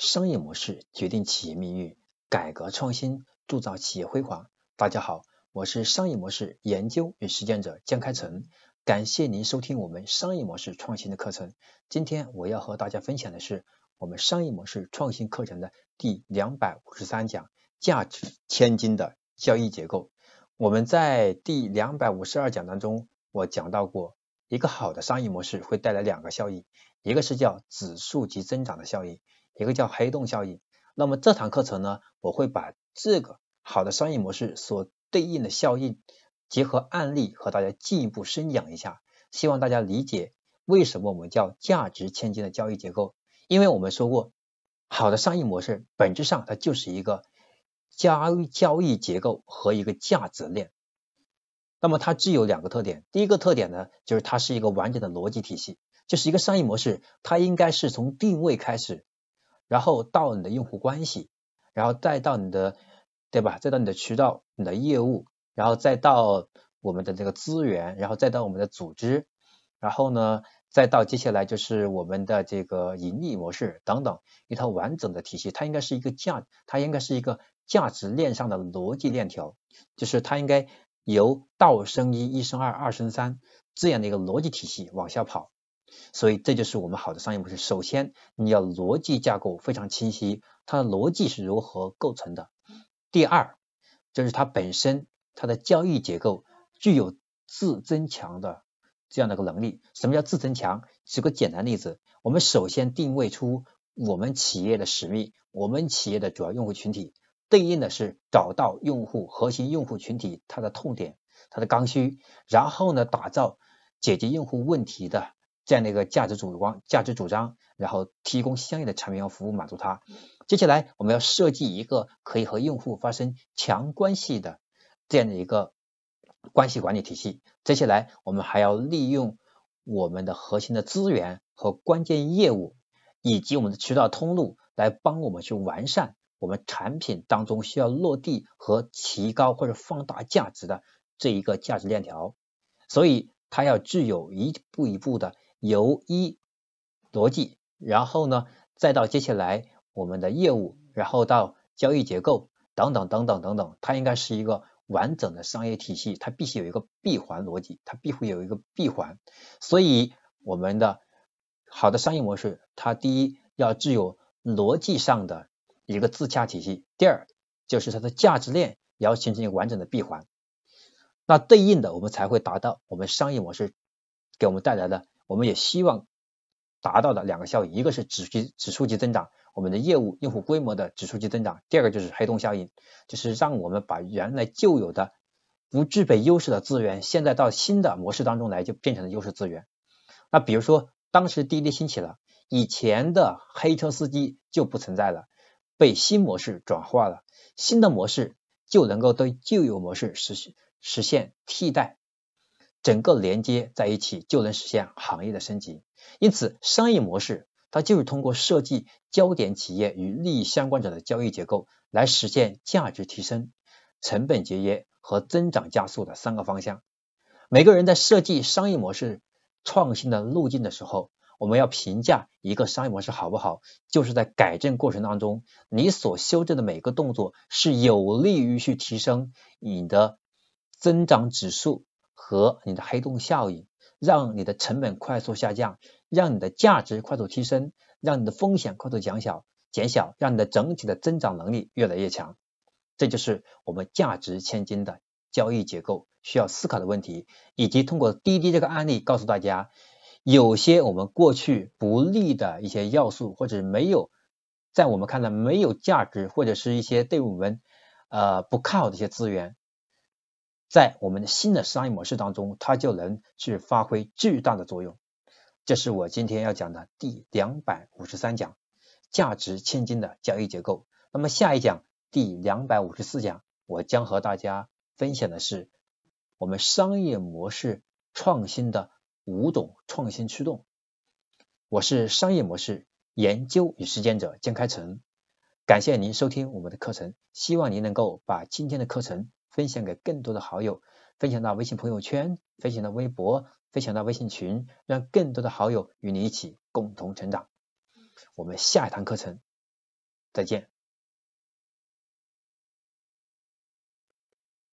商业模式决定企业命运，改革创新铸造企业辉煌。大家好，我是商业模式研究与实践者江开成，感谢您收听我们商业模式创新的课程。今天我要和大家分享的是我们商业模式创新课程的第两百五十三讲：价值千金的交易结构。我们在第两百五十二讲当中，我讲到过。一个好的商业模式会带来两个效益，一个是叫指数级增长的效应，一个叫黑洞效应。那么这堂课程呢，我会把这个好的商业模式所对应的效应结合案例和大家进一步深讲一下，希望大家理解为什么我们叫价值千金的交易结构。因为我们说过，好的商业模式本质上它就是一个交易交易结构和一个价值链。那么它具有两个特点，第一个特点呢，就是它是一个完整的逻辑体系，就是一个商业模式，它应该是从定位开始，然后到你的用户关系，然后再到你的，对吧？再到你的渠道、你的业务，然后再到我们的这个资源，然后再到我们的组织，然后呢，再到接下来就是我们的这个盈利模式等等一套完整的体系，它应该是一个价，它应该是一个价值链上的逻辑链条，就是它应该。由道生一，一生二，二生三这样的一个逻辑体系往下跑，所以这就是我们好的商业模式。首先，你要逻辑架构非常清晰，它的逻辑是如何构成的。第二，就是它本身它的交易结构具有自增强的这样的一个能力。什么叫自增强？举个简单例子，我们首先定位出我们企业的使命，我们企业的主要用户群体。对应的是找到用户核心用户群体它的痛点、它的刚需，然后呢，打造解决用户问题的这样的一个价值主光、价值主张，然后提供相应的产品和服务满足它。接下来我们要设计一个可以和用户发生强关系的这样的一个关系管理体系。接下来我们还要利用我们的核心的资源和关键业务以及我们的渠道通路来帮我们去完善。我们产品当中需要落地和提高或者放大价值的这一个价值链条，所以它要具有一步一步的由一逻辑，然后呢再到接下来我们的业务，然后到交易结构等等等等等等，它应该是一个完整的商业体系，它必须有一个闭环逻辑，它必须有一个闭环。所以我们的好的商业模式，它第一要具有逻辑上的。一个自洽体系，第二就是它的价值链也要形成一个完整的闭环，那对应的我们才会达到我们商业模式给我们带来的，我们也希望达到的两个效益，一个是指数指数级增长，我们的业务用户规模的指数级增长，第二个就是黑洞效应，就是让我们把原来旧有的不具备优势的资源，现在到新的模式当中来就变成了优势资源。那比如说当时滴滴兴起了，以前的黑车司机就不存在了。被新模式转化了，新的模式就能够对旧有模式实实现替代，整个连接在一起就能实现行业的升级。因此，商业模式它就是通过设计焦点企业与利益相关者的交易结构，来实现价值提升、成本节约和增长加速的三个方向。每个人在设计商业模式创新的路径的时候，我们要评价一个商业模式好不好，就是在改正过程当中，你所修正的每个动作是有利于去提升你的增长指数和你的黑洞效应，让你的成本快速下降，让你的价值快速提升，让你的风险快速减小，减小，让你的整体的增长能力越来越强。这就是我们价值千金的交易结构需要思考的问题，以及通过滴滴这个案例告诉大家。有些我们过去不利的一些要素，或者没有在我们看来没有价值，或者是一些对我们呃不看好的一些资源，在我们的新的商业模式当中，它就能去发挥巨大的作用。这是我今天要讲的第两百五十三讲，价值千金的交易结构。那么下一讲第两百五十四讲，我将和大家分享的是我们商业模式创新的。五种创新驱动，我是商业模式研究与实践者江开成，感谢您收听我们的课程，希望您能够把今天的课程分享给更多的好友，分享到微信朋友圈，分享到微博，分享到微信群，让更多的好友与你一起共同成长。我们下一堂课程再见。